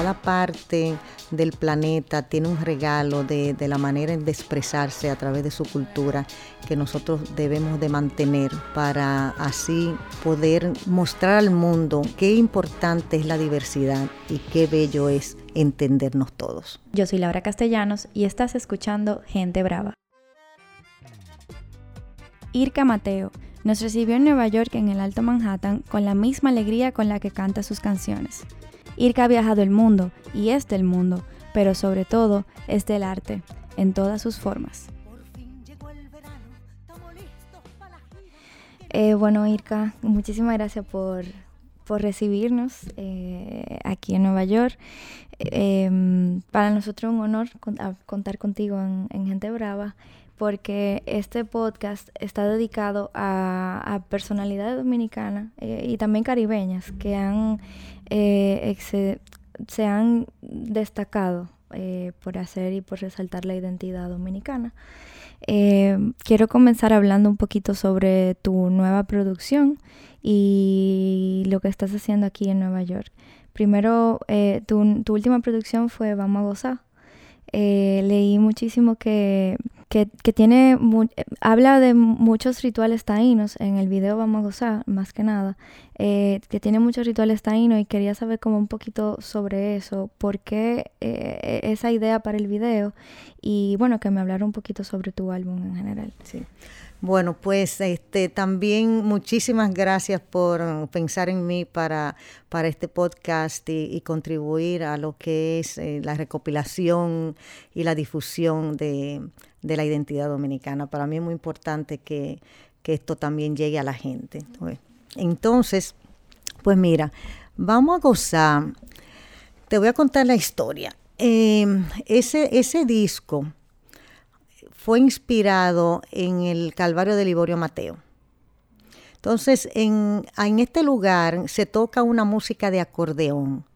cada parte del planeta tiene un regalo de, la manera de expresarse a través de su cultura que nosotros debemos de mantener para así poder mostrar al mundo qué importante es la diversidad y qué bello es entendernos todos. Yo soy Laura Castellanos y estás escuchando Gente Brava. Irka Mateo nos recibió en Nueva York en el Alto Manhattan con la misma alegría con la que canta sus canciones. Irka ha viajado el mundo y es del mundo, pero sobre todo es del arte, en todas sus formas. Eh, bueno, Irka, muchísimas gracias por, recibirnos eh, aquí en Nueva York. Em, para nosotros es un honor contar contigo en Gente Brava porque este podcast está dedicado a, personalidades dominicanas eh, y también caribeñas que han, eh, se han destacado eh, por hacer y por resaltar la identidad dominicana. quiero comenzar hablando un poquito sobre tu nueva producción y lo que estás haciendo aquí en Nueva York. Primero, tu, tu, última producción fue Vamos a gozar. leí muchísimo que que, tiene, habla de muchos rituales taínos, en el video vamos a gozar, más que nada, eh, que tiene muchos rituales taínos y quería saber como un poquito sobre eso, por qué eh, esa idea para el video y bueno, que me hablara un poquito sobre tu álbum en general. Sí. Bueno, pues este, también muchísimas gracias por pensar en mí para, para este podcast y, contribuir a lo que es eh, la recopilación y la difusión de, la identidad dominicana. Para mí es muy importante que, esto también llegue a la gente. Pues mira, vamos a gozar. Te voy a contar la historia. Eh, ese, ese disco fue inspirado en el Calvario de Liborio Mateo. Entonces, en, este lugar se toca una música de acordeón.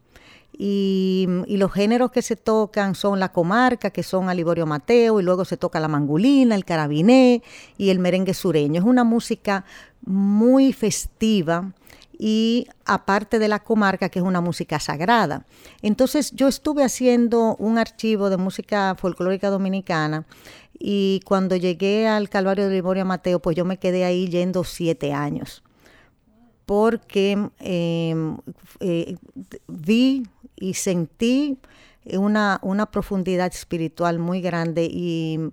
Y, los géneros que se tocan son la comarca, que son a Liborio Mateo, y luego se toca la mangulina, el carabiné y el merengue sureño. Es una música muy festiva y aparte de la comarca, que es una música sagrada. Entonces yo estuve haciendo un archivo de música folclórica dominicana y cuando llegué al Calvario de Liborio Mateo, pues yo me quedé ahí yendo siete años, porque em, eh, vi y sentí una, una, profundidad espiritual muy grande y,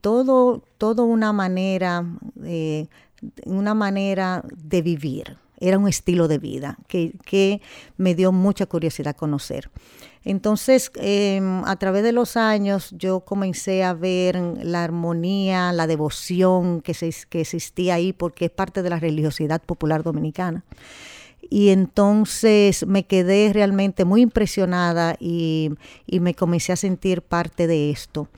todo, todo una manera, eh, una manera de vivir. Era un estilo de vida que, que me dio mucha curiosidad conocer. Entonces, em, a través de los años, yo comencé a ver la armonía, la devoción que, que existía ahí, porque es parte de la religiosidad popular dominicana. Y entonces me quedé realmente muy impresionada y, me comencé a sentir parte de esto.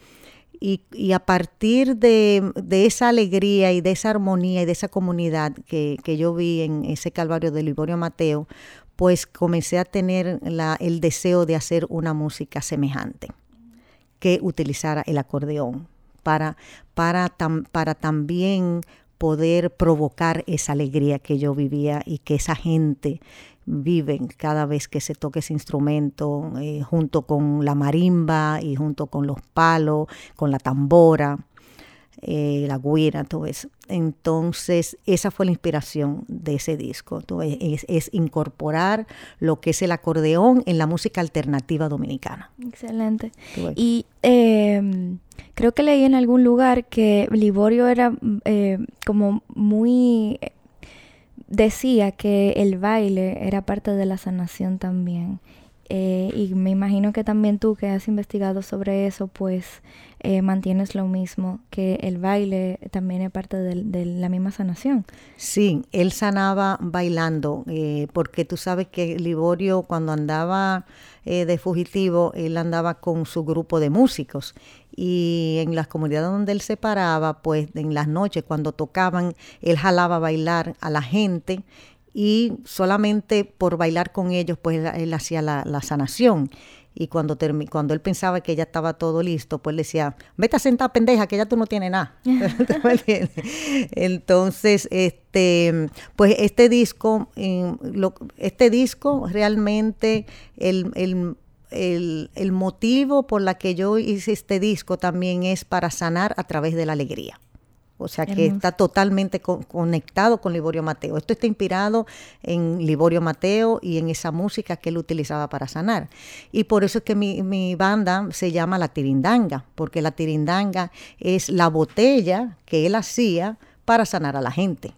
Y, a partir de, esa alegría y de esa armonía y de esa comunidad que, que yo vi en ese Calvario de Liborio Mateo, pues comencé a tener el deseo de hacer una música semejante, que utilizara el acordeón para, para, para también poder provocar esa alegría que yo vivía y que esa gente vive cada vez que se toque ese instrumento, eh, junto con la marimba y junto con los palos, con la tambora. Eh, la guira, todo eso. Entonces, esa fue la inspiración de ese disco. es, incorporar lo que es el acordeón en la música alternativa dominicana. Excelente. Y em, creo que leí en algún lugar que Liborio era eh, como muy... decía que el baile era parte de la sanación también. Eh, y me imagino que también tú que has investigado sobre eso, pues eh, mantienes lo mismo, que el baile también es parte de, la misma sanación. Sí, él sanaba bailando, eh, porque tú sabes que Liborio cuando andaba de fugitivo, él andaba con su grupo de músicos y en las comunidades donde él se paraba, pues en las noches cuando tocaban, él jalaba a bailar a la gente y solamente por bailar con ellos, pues él hacía la, sanación. Y cuando, cuando él pensaba que ya estaba todo listo, pues le decía, vete a sentar pendeja, que ya tú no tienes nada. Entonces, este, pues este disco, este disco realmente, el, el, el motivo por la que yo hice este disco también es para sanar a través de la alegría. O sea que está totalmente conectado con Liborio Mateo. Esto está inspirado en Liborio Mateo y en esa música que él utilizaba para sanar. Y por eso es que mi, mi banda se llama La Tirindanga, porque la Tirindanga es la botella que él hacía para sanar a la gente.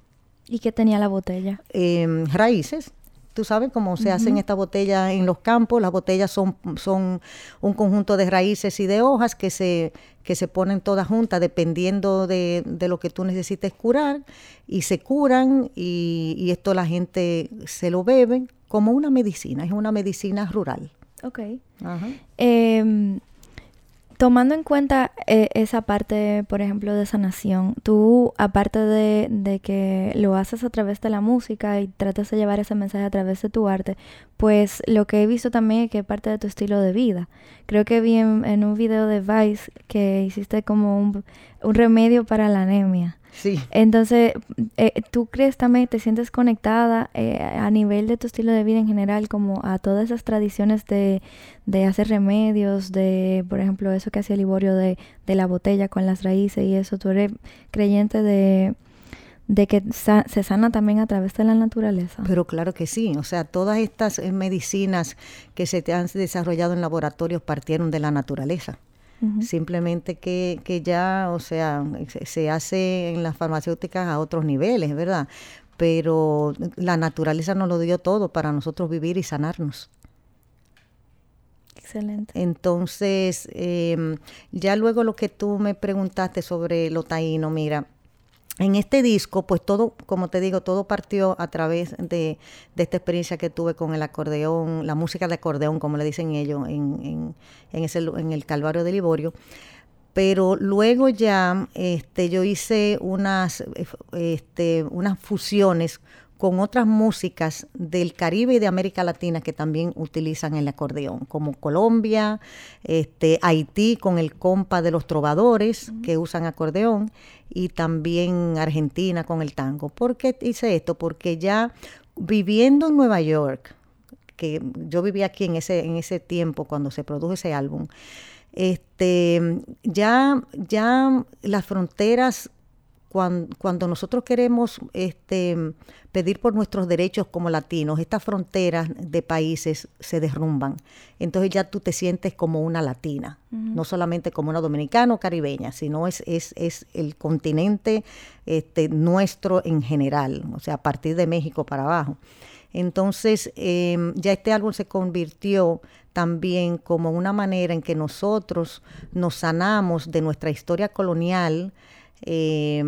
¿Y qué tenía la botella? Em, raíces. Tú sabes cómo se hacen estas botellas en los campos. Las botellas son, son un conjunto de raíces y de hojas que se, que se ponen todas juntas dependiendo de, lo que tú necesites curar y se curan y, y, esto la gente se lo bebe como una medicina, es una medicina rural. Ok. Ajá. Em, Tomando en cuenta eh, esa parte, por ejemplo, de sanación, tú, aparte de, que lo haces a través de la música y tratas de llevar ese mensaje a través de tu arte, pues lo que he visto también es que es parte de tu estilo de vida. Creo que vi en, un video de Vice que hiciste como un remedio para la anemia. Sí. Entonces, eh, ¿tú crees también, te sientes conectada eh, a nivel de tu estilo de vida en general como a todas esas tradiciones de, hacer remedios, de, por ejemplo, eso que hacía Liborio de, de la botella con las raíces y eso? ¿Tú eres creyente de, de que se sana también a través de la naturaleza. Pero claro que sí, o sea, todas estas eh, medicinas que se te han desarrollado en laboratorios partieron de la naturaleza. Simplemente que, que, ya, o sea, se, hace en las farmacéuticas a otros niveles, ¿verdad? Pero la naturaleza nos lo dio todo para nosotros vivir y sanarnos. Excelente. Entonces, em, ya luego lo que tú me preguntaste sobre lo taíno, mira, en este disco, pues todo, como te digo, todo partió a través de, esta experiencia que tuve con el acordeón, la música de acordeón, como le dicen ellos, en, en, ese, en el Calvario de Liborio. Pero luego ya este, yo hice unas, este, unas fusiones con otras músicas del Caribe y de América Latina que también utilizan el acordeón, como Colombia, este, Haití con el compa de los trovadores que usan acordeón y también Argentina con el tango. ¿Por qué hice esto? Porque ya viviendo en Nueva York, que yo vivía aquí en ese, en ese tiempo cuando se produjo ese álbum, este, ya, ya las fronteras cuando, nosotros queremos este, pedir por nuestros derechos como latinos, estas fronteras de países se derrumban. Entonces ya tú te sientes como una latina, no solamente como una dominicana o caribeña, sino es, es, es el continente este, nuestro en general, o sea, a partir de México para abajo. Entonces, em, ya este álbum se convirtió también como una manera en que nosotros nos sanamos de nuestra historia colonial, eh,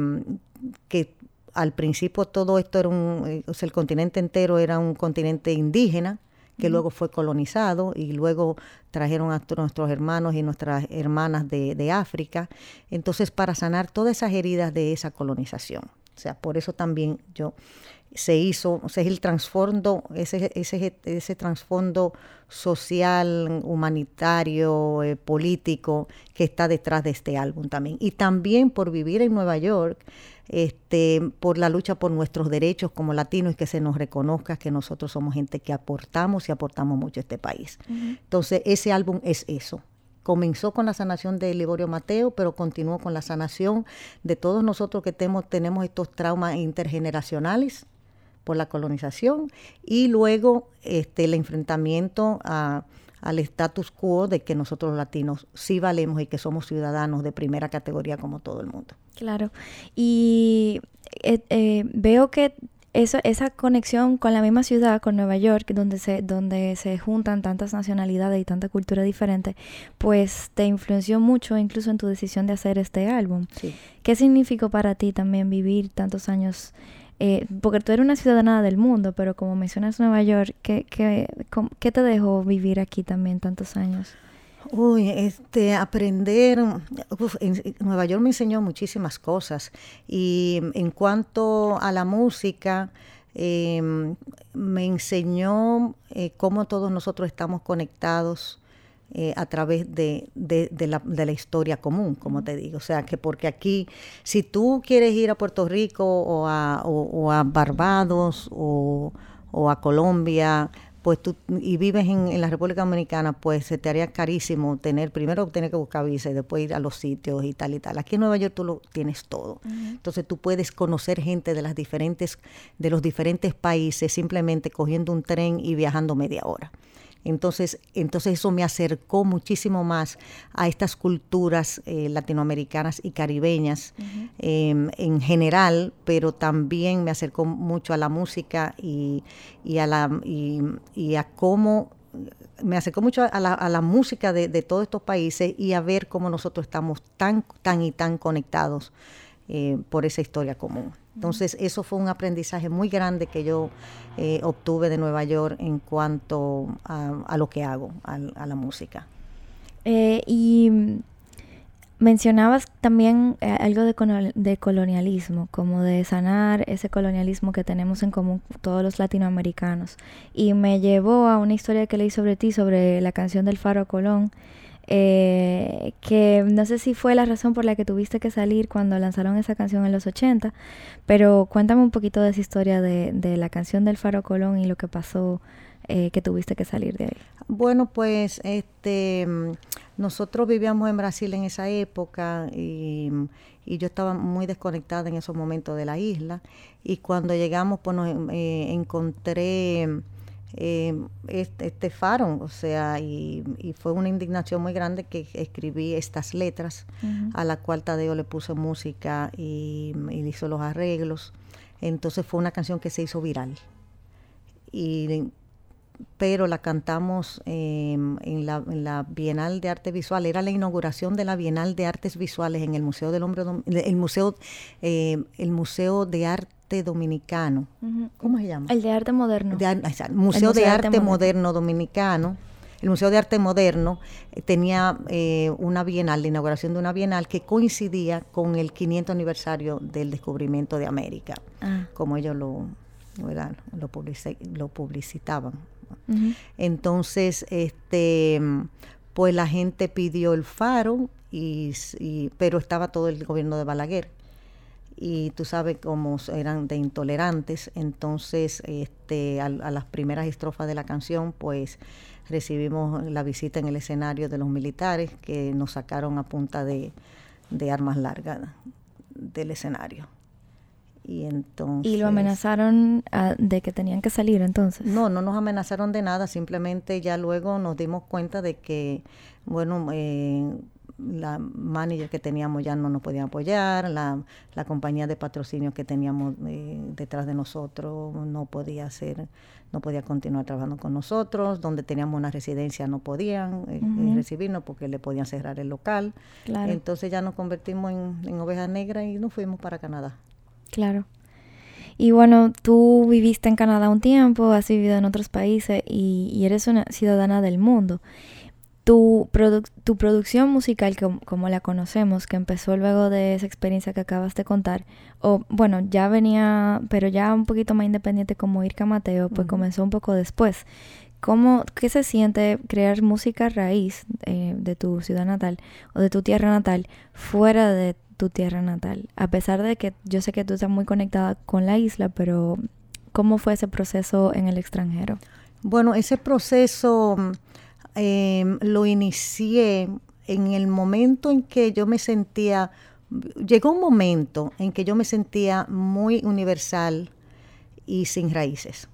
que al principio todo esto era un, eh, o sea, el continente entero era un continente indígena, que luego fue colonizado y luego trajeron a nuestros hermanos y nuestras hermanas de, de, África. Entonces, para sanar todas esas heridas de esa colonización. O sea, por eso también yo se hizo, o sea, el trasfondo, ese, ese, ese trasfondo social, humanitario, eh, político que está detrás de este álbum también. Y también por vivir en Nueva York, este, por la lucha por nuestros derechos como latinos y que se nos reconozca que nosotros somos gente que aportamos y aportamos mucho a este país. Entonces, ese álbum es eso, comenzó con la sanación de Liborio Mateo, pero continuó con la sanación de todos nosotros que tenemos, tenemos estos traumas intergeneracionales por la colonización y luego este, el enfrentamiento al status quo de que nosotros los latinos sí valemos y que somos ciudadanos de primera categoría como todo el mundo. Claro, y eh, eh, veo que esa conexión con la misma ciudad, con Nueva York, donde se, donde se juntan tantas nacionalidades y tanta cultura diferente, pues te influenció mucho incluso en tu decisión de hacer este álbum. ¿Qué significó para ti también vivir tantos años eh, porque tú eres una ciudadana del mundo, pero como mencionas Nueva York, ¿qué, qué, qué te dejó vivir aquí también tantos años? Uy, este, aprender, en Nueva York me enseñó muchísimas cosas y en cuanto a la música, em, me enseñó eh, cómo todos nosotros estamos conectados eh, a través de, la, historia común, como te digo. O sea, que porque aquí, si tú quieres ir a Puerto Rico o a, Barbados o, a Colombia, pues tú y vives en, la República Dominicana, pues se te haría carísimo tener, primero tener que buscar visa y después ir a los sitios y tal y tal. Aquí en Nueva York tú lo tienes todo. Entonces tú puedes conocer gente de las diferentes, de los diferentes países simplemente cogiendo un tren y viajando media hora. Entonces, entonces eso me acercó muchísimo más a estas culturas eh, latinoamericanas y caribeñas em, en general, pero también me acercó mucho a la música y, a, la, y, a cómo me acercó mucho a la, a la música de, de, todos estos países y a ver cómo nosotros estamos tan, tan y tan conectados eh, por esa historia común. Entonces, eso fue un aprendizaje muy grande que yo eh, obtuve de Nueva York en cuanto a, lo que hago, a, la música. Eh, y mencionabas también algo de, de, colonialismo, como de sanar ese colonialismo que tenemos en común todos los latinoamericanos. Y me llevó a una historia que leí sobre ti, sobre la canción del Faro Colón eh, que no sé si fue la razón por la que tuviste que salir cuando lanzaron esa canción en los 80, pero cuéntame un poquito de esa historia de, la canción del Faro Colón y lo que pasó eh, que tuviste que salir de ahí. Bueno, pues este nosotros vivíamos en Brasil en esa época y, yo estaba muy desconectada en esos momentos de la isla y cuando llegamos pues nos eh, encontré eh, este, faro, o sea, y, fue una indignación muy grande que escribí estas letras, a la cual Tadeo le puso música y, hizo los arreglos. Entonces fue una canción que se hizo viral. Y, pero la cantamos em, en, la, Bienal de Arte Visual, era la inauguración de la Bienal de Artes Visuales en el Museo del Hombre, el Museo, eh, el Museo de Arte Dominicano. ¿Cómo se llama? El de Arte Moderno. Museo, de, Arte, Moderno. Dominicano. El Museo de Arte Moderno eh, tenía eh, una bienal, la inauguración de una bienal que coincidía con el 500 aniversario del descubrimiento de América, ah. como ellos lo, lo, publicitaban. Entonces, este, pues la gente pidió el faro, y, pero estaba todo el gobierno de Balaguer. Y tú sabes cómo eran de intolerantes, entonces este, a, las primeras estrofas de la canción pues recibimos la visita en el escenario de los militares que nos sacaron a punta de, armas largas del escenario. Y entonces... ¿Y lo amenazaron ah, de que tenían que salir entonces? No, no nos amenazaron de nada, simplemente ya luego nos dimos cuenta de que, bueno, eh, la manager que teníamos ya no nos podía apoyar, la, la compañía de patrocinio que teníamos eh, detrás de nosotros no podía hacer, no podía continuar trabajando con nosotros, donde teníamos una residencia no podían eh, eh, recibirnos porque le podían cerrar el local. Entonces ya nos convertimos en, en ovejas negras y nos fuimos para Canadá. Claro. Y bueno, tú viviste en Canadá un tiempo, has vivido en otros países y, y eres una ciudadana del mundo tu, tu producción musical, como, la conocemos, que empezó luego de esa experiencia que acabas de contar, o bueno, ya venía, pero ya un poquito más independiente como Irka Mateo, pues comenzó un poco después. ¿Cómo, ¿Qué se siente crear música raíz eh, de tu ciudad natal o de tu tierra natal fuera de tu tierra natal? A pesar de que yo sé que tú estás muy conectada con la isla, pero ¿cómo fue ese proceso en el extranjero? Bueno, ese proceso Em, lo inicié en el momento en que yo me sentía, llegó un momento en que yo me sentía muy universal y sin raíces,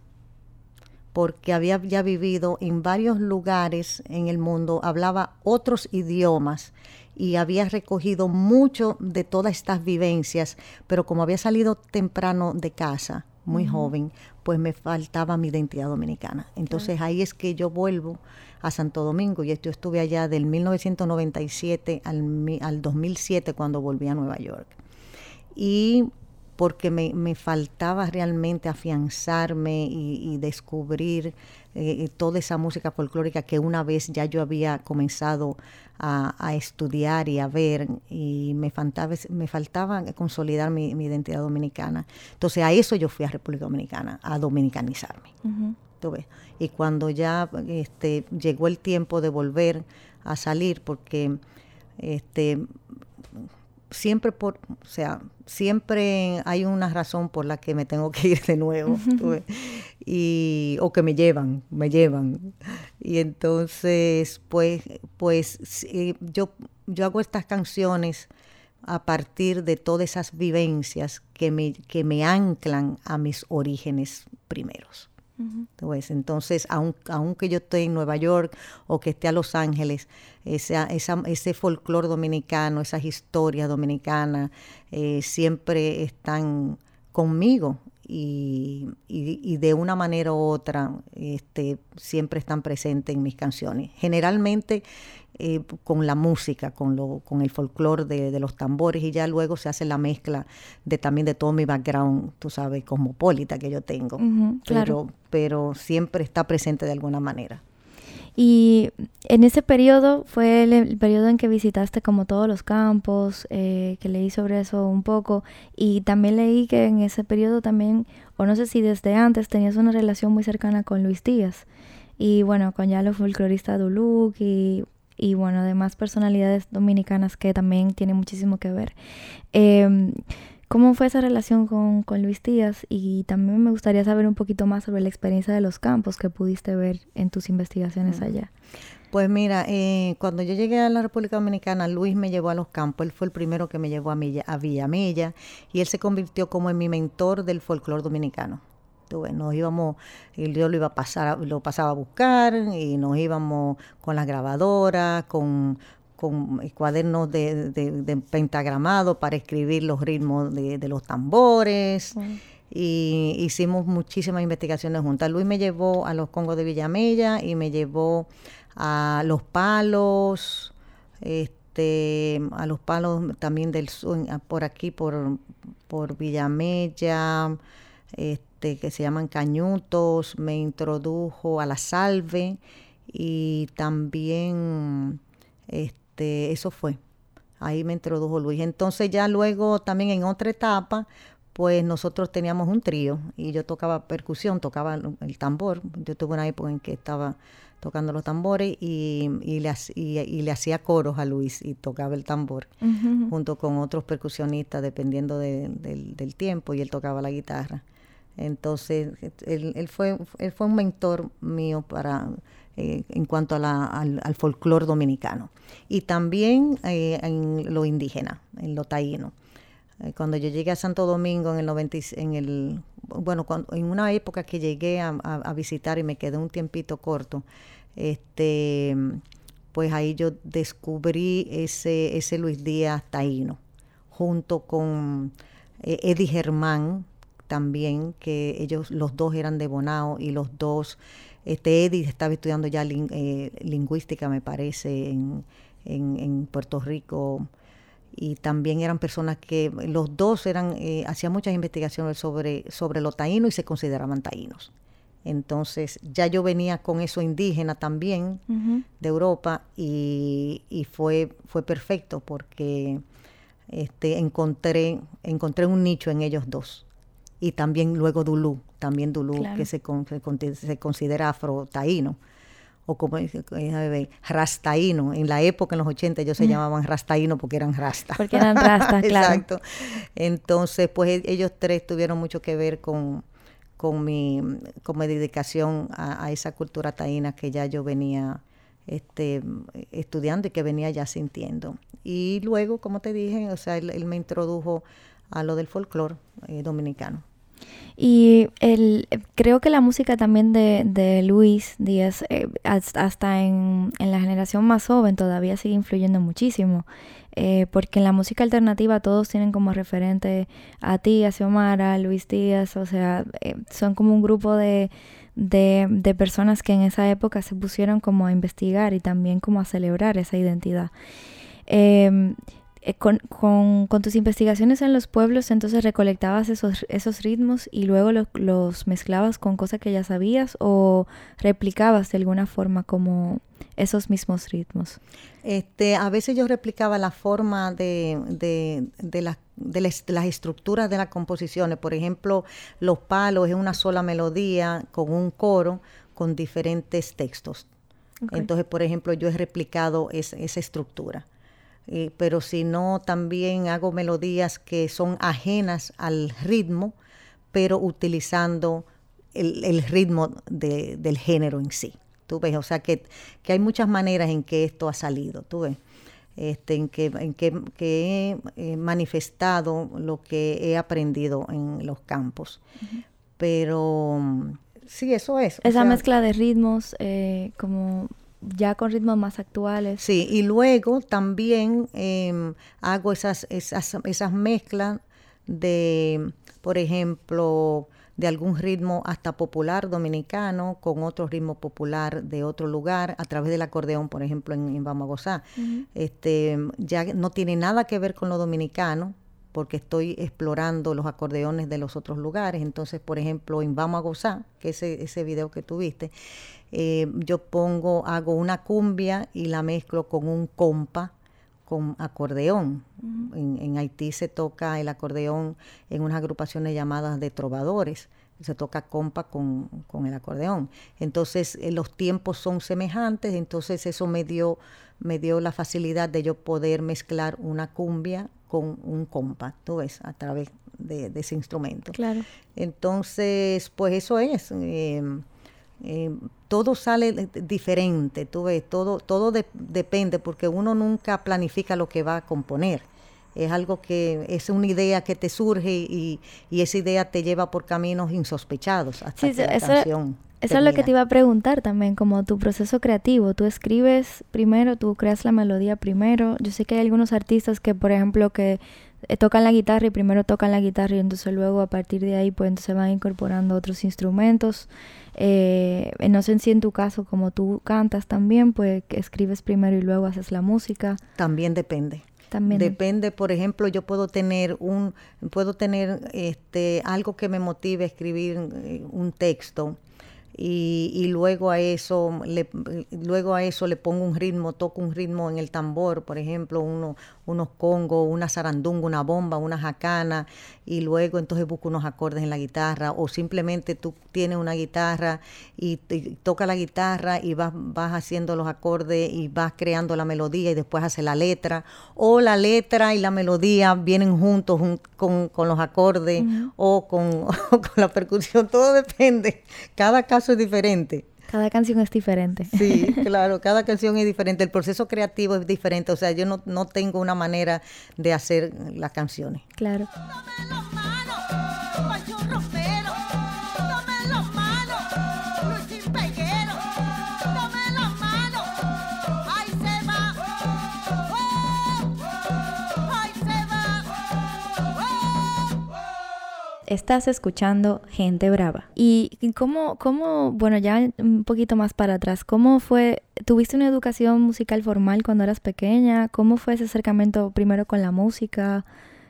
porque había ya vivido en varios lugares en el mundo, hablaba otros idiomas y había recogido mucho de todas estas vivencias, pero como había salido temprano de casa, muy joven, pues me faltaba mi identidad dominicana. Entonces ahí es que yo vuelvo a Santo Domingo y yo estuve allá del 1997 al, al 2007 cuando volví a Nueva York. Y porque me, me faltaba realmente afianzarme y, descubrir eh, toda esa música folclórica que una vez ya yo había comenzado a, estudiar y a ver y me faltaba, me faltaba consolidar mi, identidad dominicana. Entonces a eso yo fui a República Dominicana, a dominicanizarme. Y cuando ya este, llegó el tiempo de volver a salir, porque este, siempre por, o sea, siempre hay una razón por la que me tengo que ir de nuevo. y, o que me llevan, me llevan. Y entonces, pues, pues yo, yo hago estas canciones a partir de todas esas vivencias que me, que me anclan a mis orígenes primeros. Pues, entonces, aunque yo esté en Nueva York o que esté a Los Ángeles, esa, esa, ese folclore dominicano, esas historias dominicanas, eh, siempre están conmigo y, y, de una manera u otra este, siempre están presentes en mis canciones. Generalmente eh, con la música, con, lo, con el folclore de, los tambores y ya luego se hace la mezcla de también de todo mi background, tú sabes, cosmopolita que yo tengo, pero, pero siempre está presente de alguna manera. Y en ese periodo fue el, periodo en que visitaste como todos los campos, eh, que leí sobre eso un poco, y también leí que en ese periodo también, o no sé si desde antes, tenías una relación muy cercana con Luis Díaz, y bueno, con ya los folcloristas Duluc y, y bueno, demás personalidades dominicanas que también tienen muchísimo que ver. Eh, ¿Cómo fue esa relación con, Luis Díaz? Y también me gustaría saber un poquito más sobre la experiencia de los campos que pudiste ver en tus investigaciones allá. Pues mira, eh, cuando yo llegué a la República Dominicana, Luis me llevó a los campos. Él fue el primero que me llevó a, Milla, a Villamella y él se convirtió como en mi mentor del folclore dominicano. Nos íbamos, yo lo iba a pasar, lo pasaba a buscar y nos íbamos con las grabadoras, con, con cuadernos de, de, pentagramado para escribir los ritmos de, los tambores. Y hicimos muchísimas investigaciones juntas. Luis me llevó a los Congos de Villamella y me llevó a los palos, este, a los palos también del sur, por aquí, por, por Villamella, este, que se llaman cañutos, me introdujo a la salve y también este, este, eso fue. Ahí me introdujo Luis. Entonces ya luego también en otra etapa, pues nosotros teníamos un trío y yo tocaba percusión, tocaba el tambor. Yo tuve una época en que estaba tocando los tambores y, le, y, le hacía coros a Luis y tocaba el tambor junto con otros percusionistas dependiendo del, tiempo y él tocaba la guitarra. Entonces él, fue, él fue un mentor mío para eh, en cuanto a al, al folclore dominicano. Y también eh, en lo indígena, en lo taíno. Eh, cuando yo llegué a Santo Domingo en el 90, en el, bueno, en una época que llegué a, visitar y me quedé un tiempito corto, este, pues ahí yo descubrí ese, ese Luis Díaz taíno, junto con Eddie Germán también, que ellos los dos eran de Bonao y los dos este Eddie estaba estudiando ya eh, lingüística, me parece, en, en, Puerto Rico. Y también eran personas que los dos eran, eh, hacían muchas investigaciones sobre, sobre los taínos y se consideraban taínos. Entonces ya yo venía con eso indígena también de Europa y, y, fue, fue perfecto porque este, encontré, encontré un nicho en ellos dos. Y también luego Dulú, también Dulú, que se, se, considera afro-taíno, o como rastaíno. En la época, en los 80, ellos se llamaban rastaíno porque eran rastas. Porque eran rastas, claro. Exacto. Entonces, pues e, ellos tres tuvieron mucho que ver con, con, mi, con mi dedicación a, esa cultura taína que ya yo venía este, estudiando y que venía ya sintiendo. Y luego, como te dije, o sea, él, me introdujo a lo del folclore eh, dominicano. Y el, creo que la música también de, de Luis Díaz, eh, hasta en, en, la generación más joven, todavía sigue influyendo muchísimo. Eh, porque en la música alternativa todos tienen como referente a ti, a Xiomara, a Luis Díaz, o sea, eh, son como un grupo de, de, de, personas que en esa época se pusieron como a investigar y también como a celebrar esa identidad. Eh, con, con, tus investigaciones en los pueblos, entonces recolectabas esos, esos ritmos y luego los mezclabas con cosas que ya sabías o replicabas de alguna forma como esos mismos ritmos? Este, a veces yo replicaba la forma de, de, de, la, de las, estructuras de las composiciones. Por ejemplo, los palos es una sola melodía con un coro con diferentes textos. Entonces, por ejemplo, yo he replicado esa estructura. Eh, pero si no, también hago melodías que son ajenas al ritmo, pero utilizando el, ritmo del género en sí. Tú ves, o sea que, que, hay muchas maneras en que esto ha salido, tú ves. Este, en que, en que, he manifestado lo que he aprendido en los campos. Pero sí, eso es. Esa mezcla de ritmos, eh, como ya con ritmos más actuales. Sí, y luego también em, hago esas, esas, esas mezclas de, por ejemplo, de algún ritmo hasta popular dominicano con otro ritmo popular de otro lugar a través del acordeón, por ejemplo, en, Vamos a Gozar. este, ya no tiene nada que ver con lo dominicano porque estoy explorando los acordeones de los otros lugares. Entonces, por ejemplo, en Vamos a Gozar, que es ese, ese video que tuviste, eh, yo pongo, hago una cumbia y la mezclo con un compa con acordeón. en, Haití se toca el acordeón en unas agrupaciones llamadas de trovadores. Se toca compa con, el acordeón. Entonces eh, los tiempos son semejantes, entonces eso me dio, me dio la facilidad de yo poder mezclar una cumbia con un compa, tú ves, a través de, ese instrumento. Claro. Entonces, pues eso es. Eh, eh, todo sale diferente, tú ves, todo, todo depende porque uno nunca planifica lo que va a componer. Es algo que es una idea que te surge y, esa idea te lleva por caminos insospechados hasta que la eso, canción Eso es lo que te iba a preguntar también, como tu proceso creativo. Tú escribes primero, tú creas la melodía primero. Yo sé que hay algunos artistas que, por ejemplo, que tocan la guitarra y primero tocan la guitarra y entonces luego a partir de ahí pues entonces van incorporando otros instrumentos. Eh, no sé si en tu caso como tú cantas también, pues escribes primero y luego haces la música. También depende. También depende, por ejemplo, yo puedo tener un puedo tener este algo que me motive a escribir eh, un texto y, y, luego a eso le, luego a eso le pongo un ritmo, toco un ritmo en el tambor, por ejemplo, uno, unos congos, una zarandunga, una bomba, una jacana, y luego entonces busco unos acordes en la guitarra, o simplemente tú tienes una guitarra y, toca la guitarra y vas, vas haciendo los acordes y vas creando la melodía y después hace la letra, o la letra y la melodía vienen juntos con, los acordes o, con, o con la percusión, todo depende, cada caso es diferente. Cada canción es diferente. Sí, claro, cada canción es diferente, el proceso creativo es diferente, o sea, yo no, no tengo una manera de hacer las canciones. Claro. Estás escuchando Gente Brava. ¿Y cómo, cómo, bueno, ya un poquito más para atrás, cómo fue, tuviste una educación musical formal cuando eras pequeña? ¿Cómo fue ese acercamiento primero con la música?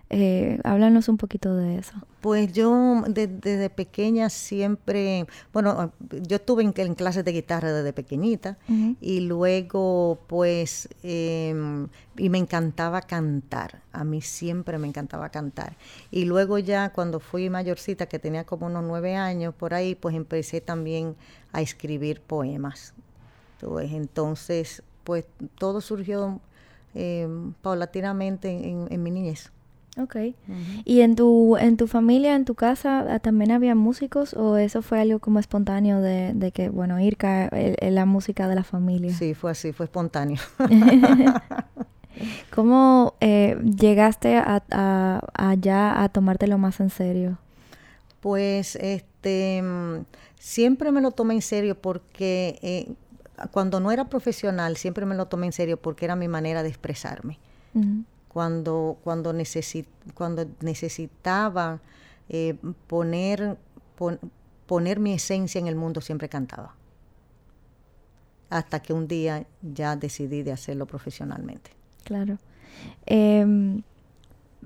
Eh, háblanos un poquito de eso. Pues yo desde pequeña siempre, bueno, yo estuve en, clases de guitarra desde pequeñita y luego pues, em, y me encantaba cantar, a mí siempre me encantaba cantar. Y luego ya cuando fui mayorcita, que tenía como unos nueve años por ahí, pues empecé también a escribir poemas. Entonces, pues todo surgió em, paulatinamente en mi niñez. Ok. ¿Y en tu, en tu familia, en tu casa, ah, también había músicos o eso fue algo como espontáneo de, de que, bueno, Irka es la música de la familia? Sí, fue así, fue espontáneo. ¿Cómo eh, llegaste a, a, allá a tomártelo más en serio? Pues este mm, siempre me lo tomé en serio porque eh, cuando no era profesional siempre me lo tomé en serio porque era mi manera de expresarme cuando, cuando, cuando necesitaba eh, poner, poner mi esencia en el mundo, siempre cantaba. Hasta que un día ya decidí de hacerlo profesionalmente. Claro. Em,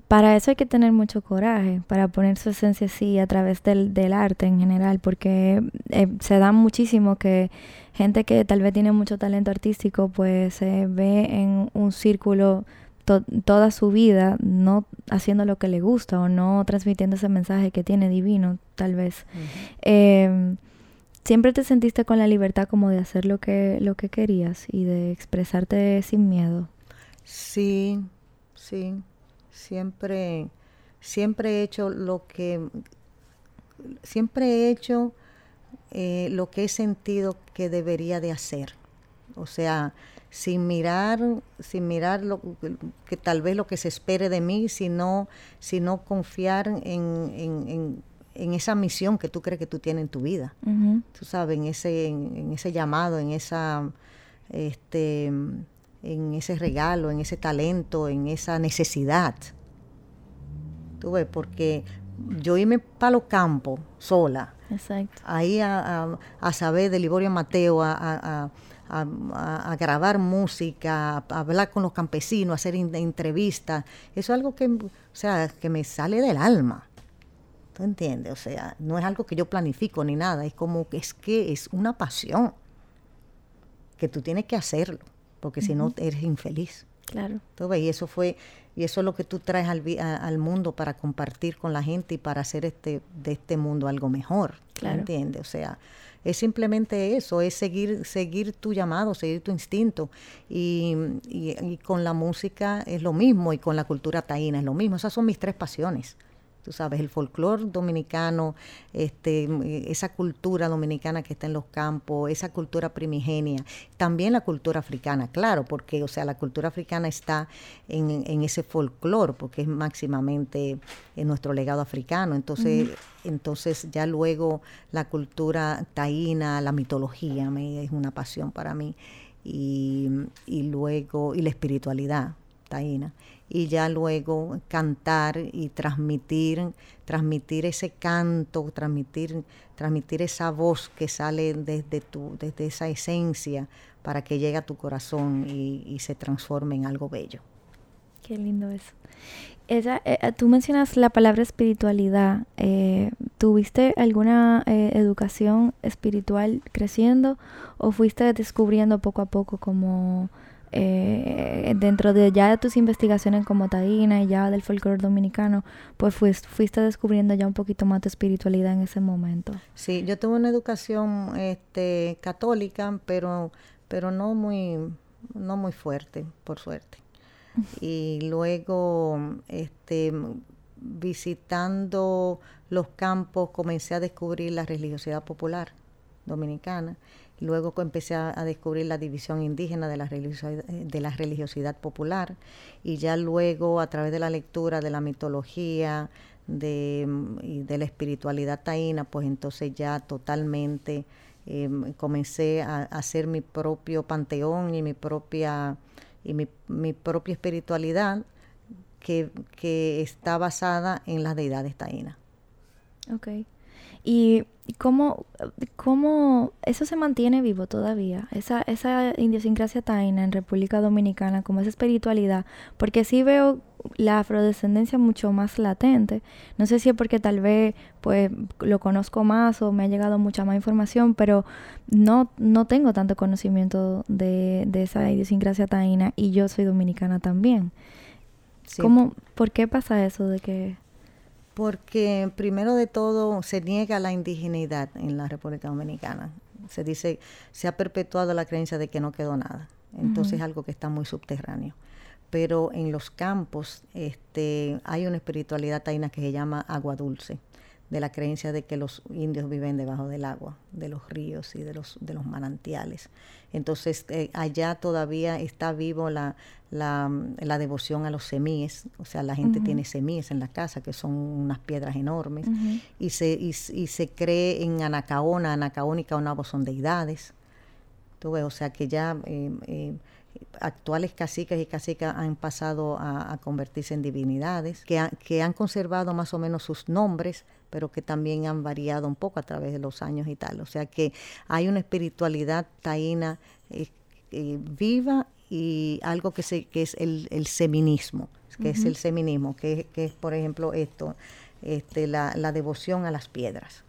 para eso hay que tener mucho coraje, para poner su esencia así a través del, del arte en general, porque eh, se da muchísimo que gente que tal vez tiene mucho talento artístico, pues se ve en un círculo toda su vida no haciendo lo que le gusta o no transmitiendo ese mensaje que tiene divino, tal vez. Em, siempre te sentiste con la libertad como de hacer lo que, lo que querías y de expresarte sin miedo. Sí, sí. Siempre, siempre he hecho lo que, siempre he hecho eh, lo que he sentido que debería de hacer. O sea, sin mirar, sin mirar lo que tal vez lo que se espere de mí, sino, sino confiar en, esa misión que tú crees que tú tienes en tu vida. Tú sabes, en ese, en, ese llamado, en esa este en ese regalo, en ese talento, en esa necesidad. Tú ves, porque yo irme para los campos sola, ahí a, saber de Liborio Mateo, a, grabar música, a hablar con los campesinos, a hacer entrevistas, eso es algo que, o sea, que me sale del alma. ¿Tú entiendes? O sea, no es algo que yo planifico ni nada, es como que es que es una pasión que tú tienes que hacerlo, porque si no eres infeliz. Claro. Y eso fue, y eso es lo que tú traes al, al, mundo para compartir con la gente y para hacer este, de este mundo algo mejor. Claro. ¿Entiendes? O sea, es simplemente eso, es seguir, seguir tu llamado, seguir tu instinto. Y, y con la música es lo mismo, y con la cultura taína es lo mismo. Esas son mis tres pasiones tú sabes, el folclore dominicano, este, esa cultura dominicana que está en los campos, esa cultura primigenia, también la cultura africana, claro, porque, o sea, la cultura africana está en, ese folclore, porque es máximamente en nuestro legado africano, entonces, entonces ya luego la cultura taína, la mitología, me, es una pasión para mí, y, y luego, y la espiritualidad taína y ya luego cantar y transmitir, transmitir ese canto, transmitir, transmitir esa voz que sale desde, tu, desde esa esencia para que llegue a tu corazón y, se transforme en algo bello. Qué lindo eso. Ella, eh, eh, tú mencionas la palabra espiritualidad. Eh, ¿Tuviste alguna educación espiritual creciendo o fuiste descubriendo poco a poco como eh, dentro de ya de tus investigaciones como taína y ya del folclore dominicano, pues fuiste, fuiste, descubriendo ya un poquito más tu espiritualidad en ese momento. Sí, yo tuve una educación este, católica, pero, pero no muy, no muy fuerte, por suerte. Y luego, este, visitando los campos, comencé a descubrir la religiosidad popular dominicana Luego empecé a, descubrir la división indígena de la, religiosidad, de la religiosidad popular y ya luego a través de la lectura de la mitología de, y de la espiritualidad taína, pues entonces ya totalmente em, comencé a, hacer mi propio panteón y mi propia, y mi, propia espiritualidad que, que, está basada en las deidades taínas. Y cómo, cómo eso se mantiene vivo todavía, esa, esa idiosincrasia taína en República Dominicana, como esa espiritualidad, porque sí veo la afrodescendencia mucho más latente. No sé si es porque tal vez pues lo conozco más o me ha llegado mucha más información, pero no, no tengo tanto conocimiento de, de esa idiosincrasia taína y yo soy dominicana también. ¿Cómo, ¿Por qué pasa eso de que porque primero de todo se niega la indigeneidad en la República Dominicana. Se dice, se ha perpetuado la creencia de que no quedó nada. Entonces es algo que está muy subterráneo. Pero en los campos este, hay una espiritualidad taína que se llama agua dulce de la creencia de que los indios viven debajo del agua, de los ríos y de los, de los manantiales. Entonces, eh, allá todavía está vivo la, la, la, devoción a los semíes, o sea, la gente tiene semíes en la casa, que son unas piedras enormes, y, se, y, se cree en Anacaona, y Caonabo son deidades. Tú ves, o sea, que ya... Eh, eh, actuales caciques y cacicas han pasado a, convertirse en divinidades, que, que han conservado más o menos sus nombres, pero que también han variado un poco a través de los años y tal. O sea que hay una espiritualidad taína eh, eh, viva y algo que, se, que es el, el seminismo, que es el seminismo, que, que, es, por ejemplo, esto, este, la, la devoción a las piedras.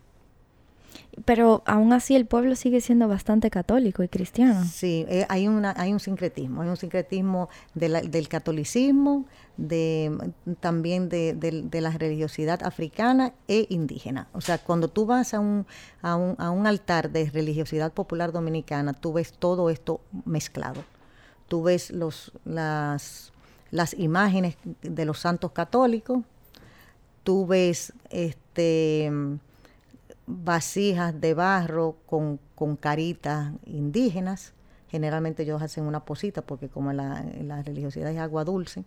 Pero aún así el pueblo sigue siendo bastante católico y cristiano. Sí, eh, hay, una, hay un sincretismo, hay un sincretismo del catolicismo, de, también de, la religiosidad africana e indígena. O sea, cuando tú vas a un, a un, a un altar de religiosidad popular dominicana, tú ves todo esto mezclado. Tú ves los, las, las imágenes de los santos católicos, tú ves este vasijas de barro con, con caritas indígenas. Generalmente ellos hacen una posita porque como la, la religiosidad es agua dulce,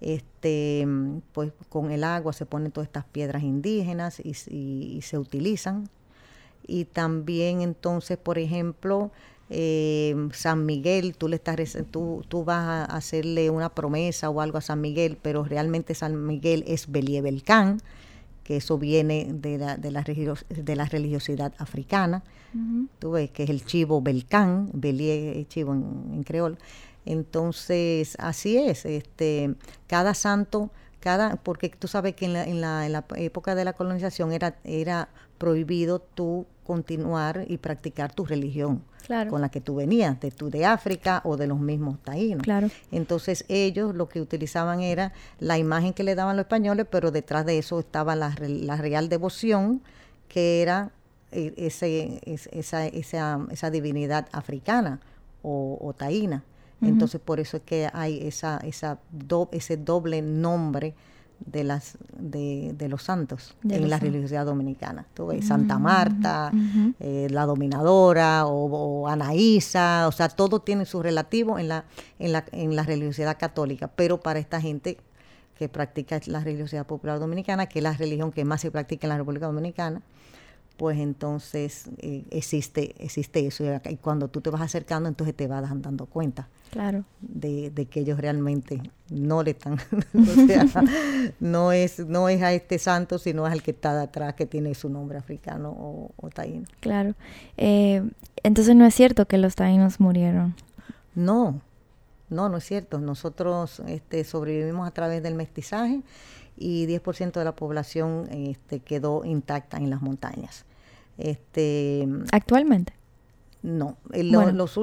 este, pues con el agua se ponen todas estas piedras indígenas y, y se utilizan. Y también entonces, por ejemplo, eh, San Miguel, tú, le estás, tú, tú vas a hacerle una promesa o algo a San Miguel, pero realmente San Miguel es Beliebelcán, que eso viene de la, de la, de la religiosidad africana. Tú ves que es el chivo Belcán, Belie chivo en, creol. Entonces, así es, este, cada santo, cada, porque tú sabes que en la, en la, en la época de la colonización era, era prohibido tú continuar y practicar tu religión con la que tú venías, de tú de África o de los mismos taínos. Claro. Entonces ellos lo que utilizaban era la imagen que le daban los españoles, pero detrás de eso estaba la, real devoción, que era ese, esa, esa, esa divinidad africana o, taína. Entonces por eso es que hay esa, esa ese doble nombre de las de, de los santos en la religiosidad dominicana. Santa Marta, eh, la dominadora o, Anaísa, o sea, todo tiene su relativo en la, en la, en la religiosidad católica, pero para esta gente que practica la religiosidad popular dominicana, que es la religión que más se practica en la República Dominicana, pues entonces eh, existe, existe eso. Y cuando tú te vas acercando, entonces te vas dando cuenta claro. de, que ellos realmente no le están, o sea, no es, no es a este santo, sino es al que está detrás, que tiene su nombre africano o, taíno. Claro. Eh, entonces no es cierto que los taínos murieron. No, no, no es cierto. Nosotros este, sobrevivimos a través del mestizaje y 10% de la población este, quedó intacta en las montañas. Este, ¿Actualmente? No, los,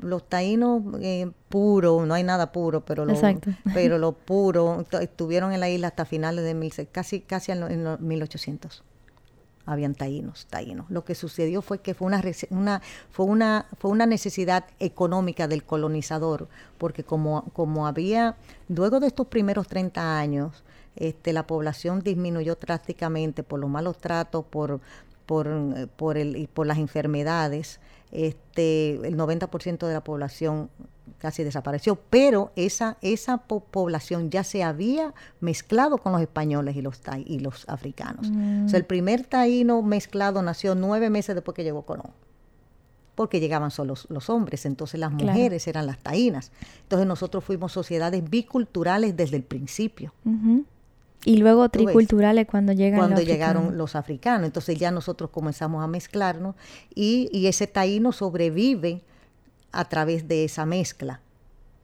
los, taínos eh, puros, no hay nada puro, pero lo, pero lo puro estuvieron en la isla hasta finales de mil, casi casi en, los 1800. Habían taínos, taínos. Lo que sucedió fue que fue una, una fue una fue una necesidad económica del colonizador, porque como como había luego de estos primeros 30 años este, la población disminuyó drásticamente por los malos tratos, por, por, por, el, por las enfermedades, este, el 90% de la población casi desapareció, pero esa, esa población ya se había mezclado con los españoles y los, y los africanos. O sea, el mm. primer taíno mezclado nació nueve meses después que llegó Colón porque llegaban solo los, hombres, entonces las mujeres eran las taínas. Entonces nosotros fuimos sociedades biculturales desde el principio. Y luego triculturales cuando llegan Cuando llegaron los africanos. Entonces ya nosotros comenzamos a mezclarnos y, y ese taíno sobrevive a través de esa mezcla.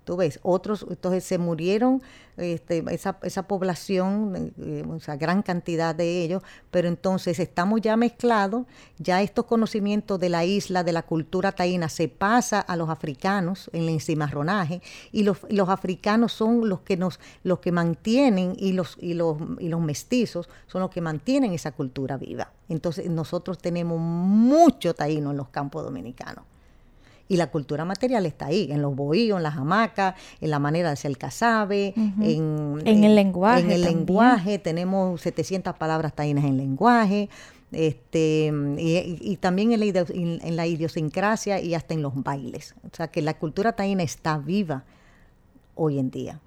Tú ves, otros, entonces se murieron este, esa, esa población, eh, o sea, gran cantidad de ellos, pero entonces estamos ya mezclados, ya estos conocimientos de la isla, de la cultura taína, se pasa a los africanos en el encimarronaje, y los, los africanos son los que nos, los que mantienen, y los, y los, y los mestizos son los que mantienen esa cultura viva. Entonces nosotros tenemos mucho taíno en los campos dominicanos. Y la cultura material está ahí, en los bohíos, en las hamacas, en la manera de hacer el casabe, en, el lenguaje. En el lenguaje, tenemos 700 palabras taínas en lenguaje, este, y, también en la, en la, idiosincrasia y hasta en los bailes. O sea que la cultura taína está viva hoy en día.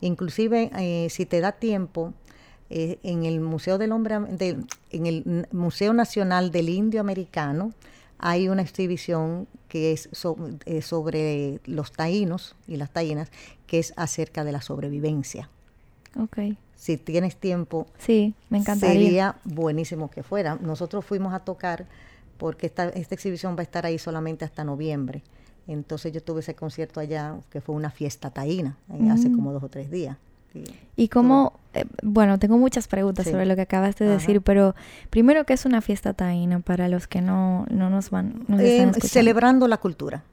Inclusive, eh, si te da tiempo, eh, en el Museo del Hombre, en el Museo Nacional del Indio Americano, hay una exhibición que es eh, sobre los taínos y las taínas, que es acerca de la sobrevivencia. Ok. Si tienes tiempo, sí, me encantaría. sería buenísimo que fuera. Nosotros fuimos a tocar porque esta, esta exhibición va a estar ahí solamente hasta noviembre. Entonces yo tuve ese concierto allá, que fue una fiesta taína, eh, hace mm. como dos o tres días. Y cómo, eh, bueno, tengo muchas preguntas sobre lo que acabas de decir, pero primero, ¿qué es una fiesta taína para los que no, no nos van? Eh, celebrando la cultura.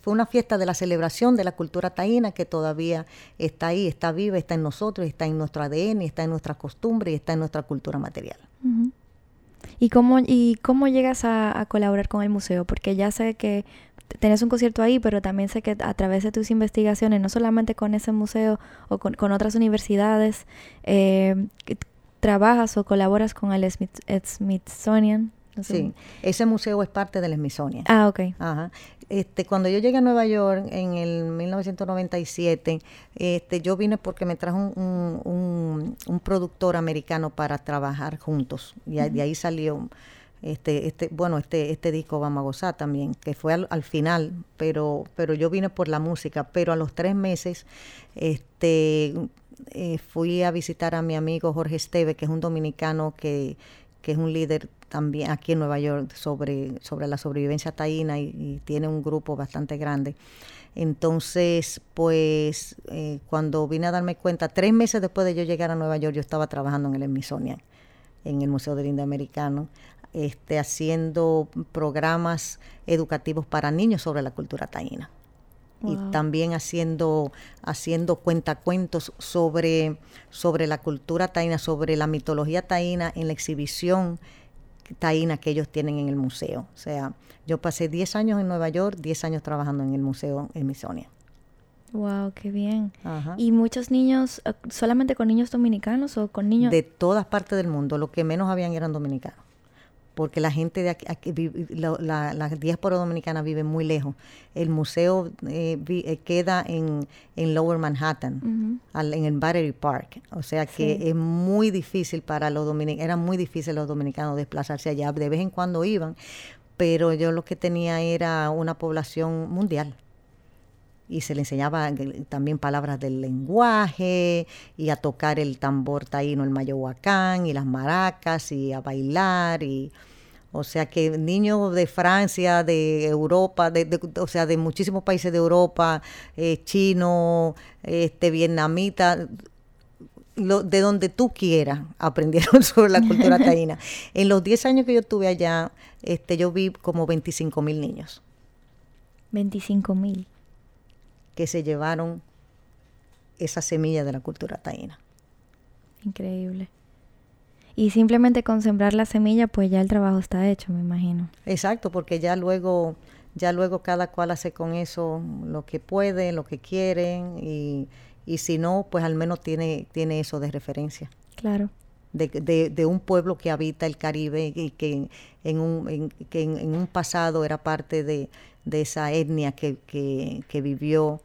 Fue una fiesta de la celebración de la cultura taína que todavía está ahí, está viva, está en nosotros, está en nuestro ADN, está en nuestra costumbre y está en nuestra cultura material. ¿Y cómo, ¿Y cómo llegas a, a, colaborar con el museo? Porque ya sé que tenés un concierto ahí, pero también sé que a través de tus investigaciones, no solamente con ese museo o con, otras universidades, eh, trabajas o colaboras con el Smithsonian. sí, ese museo es parte del Smithsonian. Ah, ok. Ajá. Este, cuando yo llegué a Nueva York en el 1997, este, yo vine porque me trajo un, un, productor americano para trabajar juntos. Y de ahí salió este, este, bueno, este, este disco Vamos a gozar también, que fue al, final, pero, pero yo vine por la música, pero a los tres meses, este, eh, fui a visitar a mi amigo Jorge Esteve, que es un dominicano que, que es un líder también aquí en Nueva York sobre, sobre la sobrevivencia taína y, tiene un grupo bastante grande. Entonces, pues eh, cuando vine a darme cuenta, tres meses después de yo llegar a Nueva York, yo estaba trabajando en el Smithsonian, en el Museo del Indio Americano, este, haciendo programas educativos para niños sobre la cultura taína. Y también haciendo, haciendo cuentacuentos sobre, sobre la cultura taína, sobre la mitología taína en la exhibición taína que ellos tienen en el museo. O sea, yo pasé 10 años en Nueva York, 10 años trabajando en el museo en Misonia. Wow, qué bien. ¿Y muchos niños, eh, solamente con niños dominicanos o con niños? De todas partes del mundo, lo que menos habían eran dominicanos porque la gente de aquí, la, la, diáspora dominicana vive muy lejos. El museo eh, eh, queda en, en, Lower Manhattan, en el Battery Park. O sea que es muy difícil para los dominicanos, era muy difícil los dominicanos desplazarse allá. De vez en cuando iban, pero yo lo que tenía era una población mundial y se le enseñaba también palabras del lenguaje y a tocar el tambor taíno, el mayohuacán y las maracas y a bailar y o sea que niños de Francia, de Europa, de, o sea de muchísimos países de Europa, eh, chino, este vietnamita, de donde tú quieras aprendieron sobre la cultura taína. En los 10 años que yo estuve allá, este yo vi como 25 mil niños. 25 mil que se llevaron esa semilla de la cultura taína. Increíble. Y simplemente con sembrar la semilla, pues ya el trabajo está hecho, me imagino. Exacto, porque ya luego, ya luego cada cual hace con eso lo que puede, lo que quiere, y, y si no, pues al menos tiene, tiene eso de referencia. Claro. De, de, de, un pueblo que habita el Caribe y que en un, que en un pasado era parte de, de esa etnia que, que, vivió,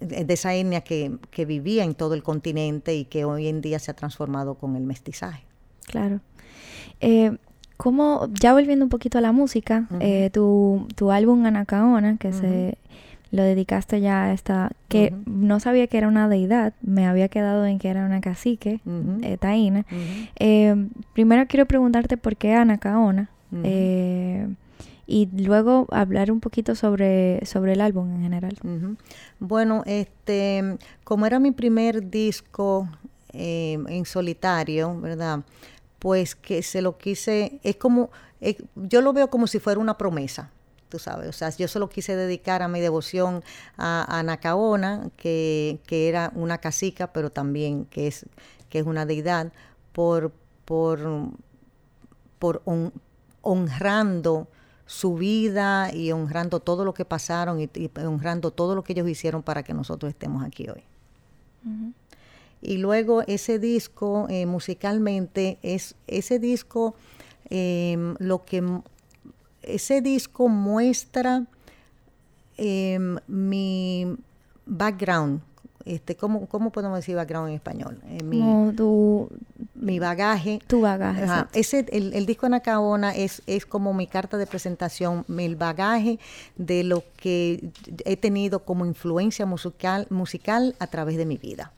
de esa etnia que, vivía en todo el continente y que hoy en día se ha transformado con el mestizaje. Claro. Eh, como, ya volviendo un poquito a la música, eh, tu, tu, álbum Anacaona, que se lo dedicaste ya a esta, que no sabía que era una deidad, me había quedado en que era una cacique eh, taína. primero quiero preguntarte por qué Anacaona y luego hablar un poquito sobre, sobre el álbum en general. Bueno, este, como era mi primer disco eh, en solitario, ¿verdad? Pues que se lo quise, es como, eh, yo lo veo como si fuera una promesa, tú sabes, o sea, yo se lo quise dedicar a mi devoción a, a Nacaona, que, que, era una casica, pero también que es, que es una deidad, por, por, por honrando su vida y honrando todo lo que pasaron y, honrando todo lo que ellos hicieron para que nosotros estemos aquí hoy. Y luego ese disco eh, musicalmente es ese disco em, lo que ese disco muestra em, mi background este, ¿cómo, ¿cómo podemos decir background en español? Eh, mi, tu, mi bagaje. Tu bagaje. ese, el, el, disco Anacaona es, es como mi carta de presentación, el bagaje de lo que he tenido como influencia musical, musical a través de mi vida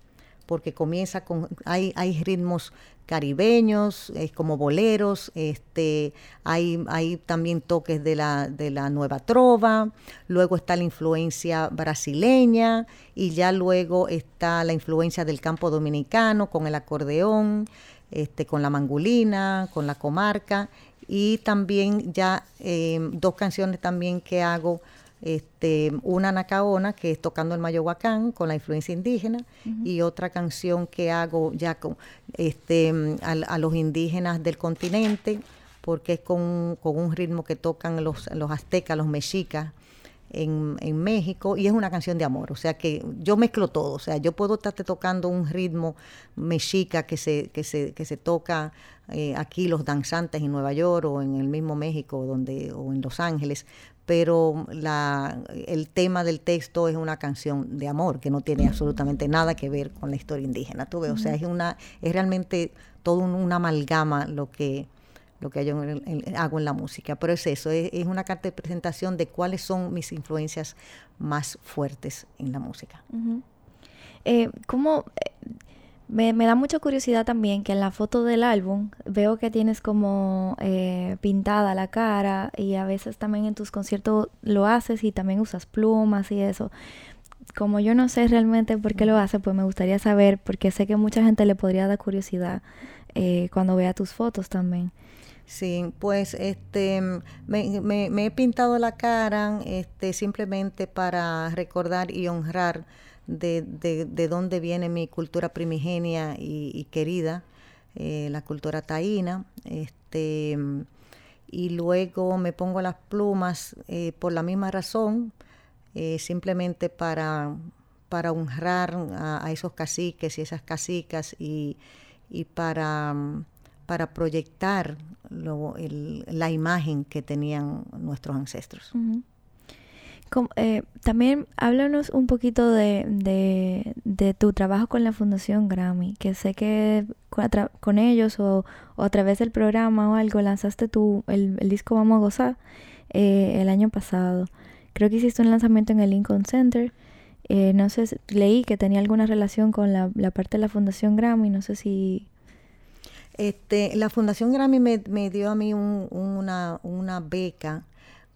porque comienza con, hay, hay ritmos caribeños, es como boleros, este, hay, hay también toques de la, de la nueva trova, luego está la influencia brasileña y ya luego está la influencia del campo dominicano con el acordeón, este, con la mangulina, con la comarca y también ya eh, dos canciones también que hago este, una nacaona que es tocando el mayohuacán con la influencia indígena y otra canción que hago ya con este, a, los indígenas del continente porque es con, un ritmo que tocan los, los aztecas, los mexicas, en, en, México y es una canción de amor, o sea que yo mezclo todo, o sea, yo puedo estarte tocando un ritmo mexica que se, que se, que se toca eh, aquí los danzantes en Nueva York o en el mismo México donde, o en Los Ángeles, pero la, el tema del texto es una canción de amor que no tiene absolutamente nada que ver con la historia indígena, tú ves, o sea, es, una, es realmente todo un, una amalgama lo que lo que yo hago en la música. Pero es eso, es, una carta de presentación de cuáles son mis influencias más fuertes en la música. Eh, ¿Cómo...? Eh, me, da mucha curiosidad también que en la foto del álbum veo que tienes como eh, pintada la cara y a veces también en tus conciertos lo haces y también usas plumas y eso. Como yo no sé realmente por qué lo haces, pues me gustaría saber porque sé que mucha gente le podría dar curiosidad cuando vea tus fotos también. Sí, pues este me, he pintado la cara este, simplemente para recordar y honrar de, de, de dónde viene mi cultura primigenia y, querida, eh, la cultura taína. Este, y luego me pongo las plumas eh, por la misma razón, eh, simplemente para, para honrar a, esos caciques y esas cacicas y, y para para proyectar la imagen que tenían nuestros ancestros. Eh, también háblanos un poquito de, tu trabajo con la Fundación Grammy, que sé que con, ellos o, a través del programa o algo lanzaste tu, el, disco Vamos a Gozar eh, el año pasado. Creo que hiciste un lanzamiento en el Lincoln Center. Eh, no sé, leí que tenía alguna relación con la parte de la Fundación Grammy, no sé si este, la Fundación Grammy me, dio a mí una, beca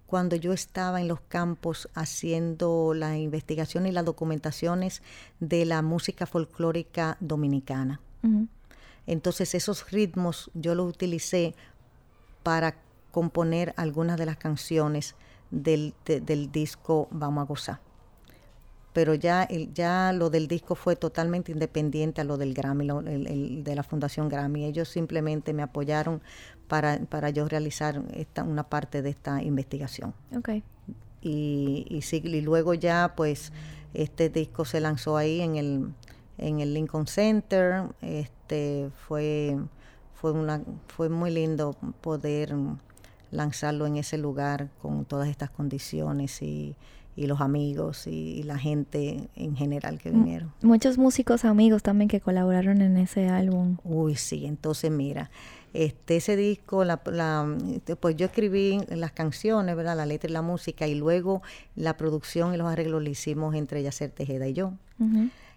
cuando yo estaba en los campos haciendo la investigación y las documentaciones de la música folclórica dominicana. Entonces esos ritmos yo los utilicé para componer algunas de las canciones del, del disco Vamos a Gozar pero ya, ya lo del disco fue totalmente independiente a lo del Grammy, el, de la Fundación Grammy. Ellos simplemente me apoyaron para, para yo realizar esta, una parte de esta investigación. Okay. Y, y, luego ya, pues, este disco se lanzó ahí en el, en el Lincoln Center. Este fue, fue, una, fue muy lindo poder lanzarlo en ese lugar con todas estas condiciones y y los amigos y, la gente en general que vinieron. Muchos músicos amigos también que colaboraron en ese álbum. Uy, sí, entonces mira, este ese disco, la, pues yo escribí las canciones, ¿verdad? La letra y la música y luego la producción y los arreglos lo hicimos entre Yacer Tejeda y yo.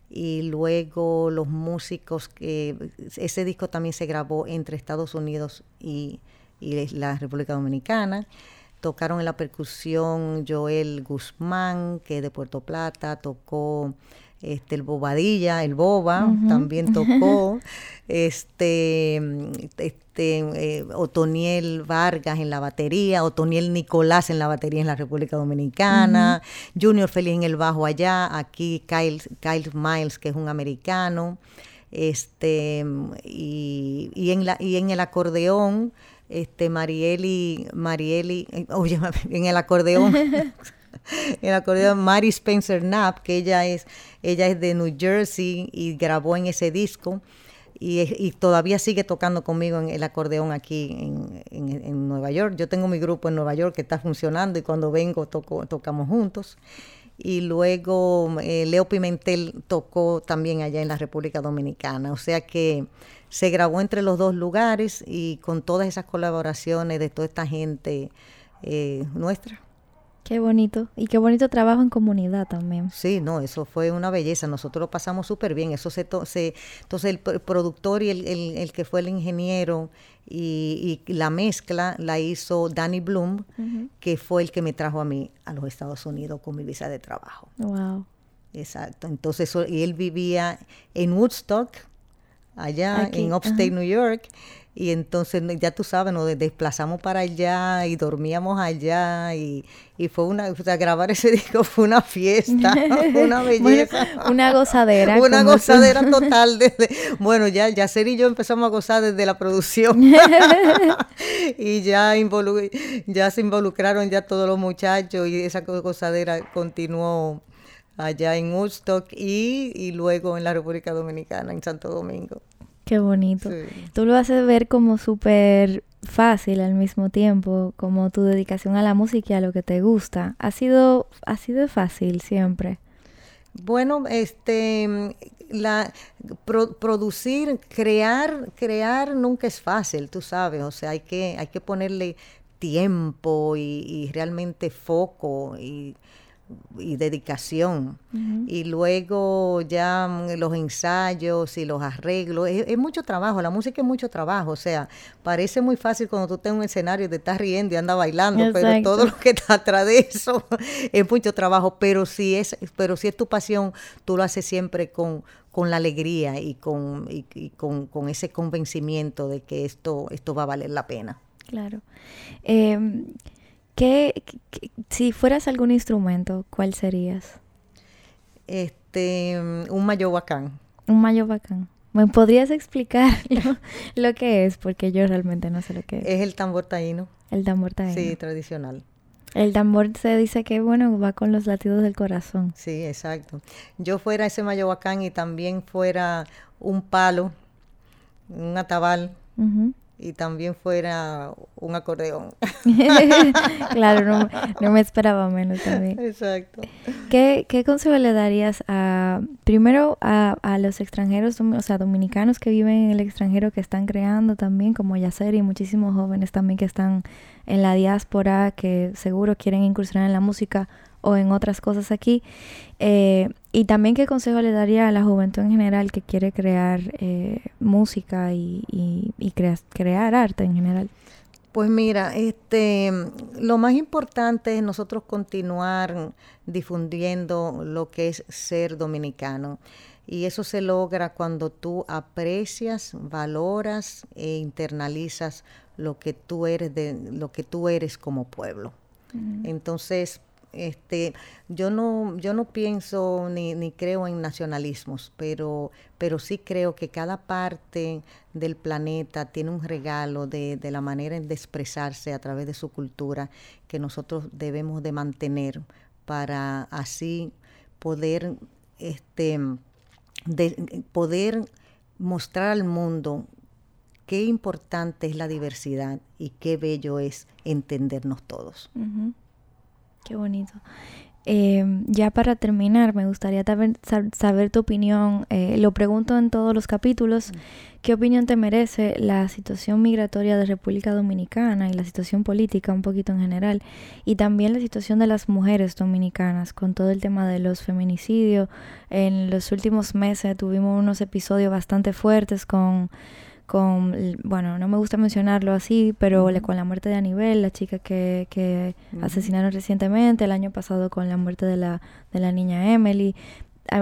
Y luego los músicos, que ese disco también se grabó entre Estados Unidos y, y la República Dominicana. Tocaron en la percusión Joel Guzmán, que es de Puerto Plata, tocó este el Bobadilla, el Boba, también tocó, este, este eh, Otoniel Vargas en la batería, Otoniel Nicolás en la batería en la República Dominicana, Junior Feliz en el bajo allá, aquí Kyle, Kyle Miles, que es un americano, este, y, y, en la, y en el acordeón, este Marieli, Marieli, eh, oye, en el acordeón, en el acordeón Mary Spencer Knapp, que ella es, ella es de New Jersey y grabó en ese disco y, todavía sigue tocando conmigo en el acordeón aquí en, Nueva York. Yo tengo mi grupo en Nueva York que está funcionando y cuando vengo toco, tocamos juntos. Y luego eh, Leo Pimentel tocó también allá en la República Dominicana. O sea que se grabó entre los dos lugares y con todas esas colaboraciones de toda esta gente eh, nuestra. Qué bonito. Y qué bonito trabajo en comunidad también. Sí, no, eso fue una belleza. Nosotros lo pasamos súper bien. Eso se, se, entonces el, productor y el, el, que fue el ingeniero y, y, la mezcla la hizo Danny Bloom, que fue el que me trajo a mí a los Estados Unidos con mi visa de trabajo. Wow. Exacto. Entonces, y él vivía en Woodstock, allá en Upstate New York. Y entonces ya tú sabes, nos desplazamos para allá y dormíamos allá y, fue una, o sea, grabar ese disco fue una fiesta, una belleza. una gozadera. una gozadera total. Desde, bueno, ya, ya Ser y yo empezamos a gozar desde la producción y ya, ya se involucraron ya todos los muchachos y esa gozadera continuó allá en Woodstock y, y luego en la República Dominicana, en Santo Domingo. Qué bonito. Tú lo haces ver como súper fácil al mismo tiempo, como tu dedicación a la música y a lo que te gusta. ¿Ha sido, ha sido fácil siempre? Bueno, este, la, producir, crear, crear nunca es fácil, tú sabes, o sea, hay que, hay que ponerle tiempo y, y realmente foco y y dedicación. Y luego ya los ensayos y los arreglos. Es, mucho trabajo, la música es mucho trabajo. O sea, parece muy fácil cuando tú estás en un escenario y te estás riendo y andas bailando, pero todo lo que está atrás de eso es mucho trabajo. Pero si es, pero si es tu pasión, tú lo haces siempre con, con la alegría y con, y, con, con, ese convencimiento de que esto, esto va a valer la pena. Claro. Eh, ¿Qué, si fueras algún instrumento, cuál serías? Este, un mayobacán. Un mayobacán. ¿Me podrías explicar lo, que es? Porque yo realmente no sé lo que es. Es el tambor taíno. El tambor taíno. Sí, tradicional. El tambor se dice que, bueno, va con los latidos del corazón. Sí, exacto. Yo fuera ese mayobacán y también fuera un palo, un atabal, y también fuera un acordeón. claro, no, me esperaba menos también. Exacto. ¿Qué, qué consejo le darías a, primero a, a, los extranjeros, o sea, dominicanos que viven en el extranjero, que están creando también, como Yacer y muchísimos jóvenes también que están en la diáspora, que seguro quieren incursionar en la música o en otras cosas aquí? Eh, y también qué consejo le daría a la juventud en general que quiere crear eh, música y, y, crear arte en general. Pues mira, este, lo más importante es nosotros continuar difundiendo lo que es ser dominicano. Y eso se logra cuando tú aprecias, valoras e internalizas lo que tú eres de lo que tú eres como pueblo. Entonces, este, yo no, yo no pienso ni, ni creo en nacionalismos, pero, pero sí creo que cada parte del planeta tiene un regalo de, de la manera de expresarse a través de su cultura que nosotros debemos de mantener para así poder, este, de, poder mostrar al mundo qué importante es la diversidad y qué bello es entendernos todos. Qué bonito. Eh, ya para terminar, me gustaría saber tu opinión. Eh, lo pregunto en todos los capítulos. ¿Qué opinión te merece la situación migratoria de República Dominicana y la situación política un poquito en general? Y también la situación de las mujeres dominicanas con todo el tema de los feminicidios. En los últimos meses tuvimos unos episodios bastante fuertes con con, bueno, no me gusta mencionarlo así, pero con la muerte de Anibel, la chica que, que asesinaron recientemente, el año pasado con la muerte de la, de la niña Emily.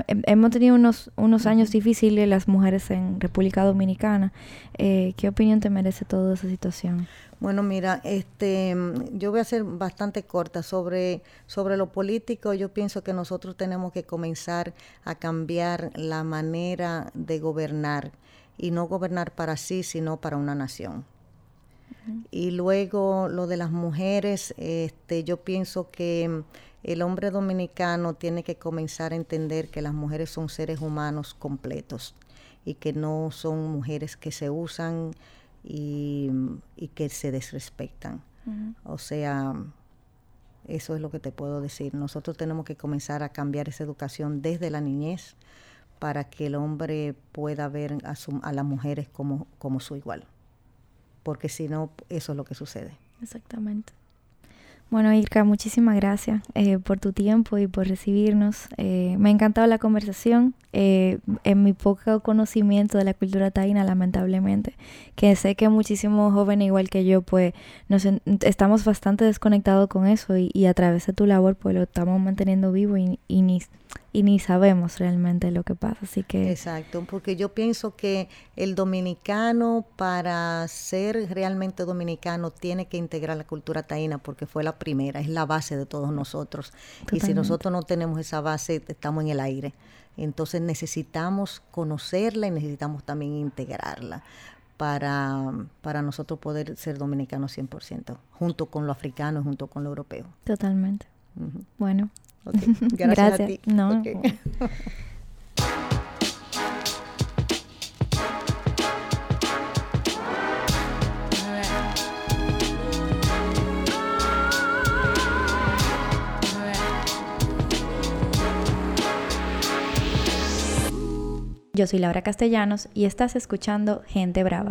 Hemos tenido unos, unos años difíciles las mujeres en República Dominicana. Eh, ¿Qué opinión te merece toda esa situación? Bueno, mira, este, yo voy a ser bastante corta sobre, sobre lo político. Yo pienso que nosotros tenemos que comenzar a cambiar la manera de gobernar y no gobernar para sí, sino para una nación. Y luego lo de las mujeres, este, yo pienso que el hombre dominicano tiene que comenzar a entender que las mujeres son seres humanos completos y que no son mujeres que se usan y, que se desrespectan. O sea, eso es lo que te puedo decir. Nosotros tenemos que comenzar a cambiar esa educación desde la niñez para que el hombre pueda ver a, las mujeres como, como su igual. Porque si no, eso es lo que sucede. Exactamente. Bueno, Irka, muchísimas gracias eh, por tu tiempo y por recibirnos. Eh, me ha encantado la conversación. eh, en mi poco conocimiento de la cultura taína, lamentablemente, que sé que muchísimos jóvenes igual que yo, pues nos estamos bastante desconectados con eso y, a través de tu labor, pues lo estamos manteniendo vivo y, y y ni sabemos realmente lo que pasa, así que... Exacto, porque yo pienso que el dominicano para ser realmente dominicano tiene que integrar la cultura taína porque fue la primera, es la base de todos nosotros. Y si nosotros no tenemos esa base, estamos en el aire. Entonces necesitamos conocerla y necesitamos también integrarla para, para nosotros poder ser dominicanos 100%, junto con lo africano, junto con lo europeo. Totalmente. Bueno, Gracias, a ti. No. Yo soy Laura Castellanos y estás escuchando Gente Brava.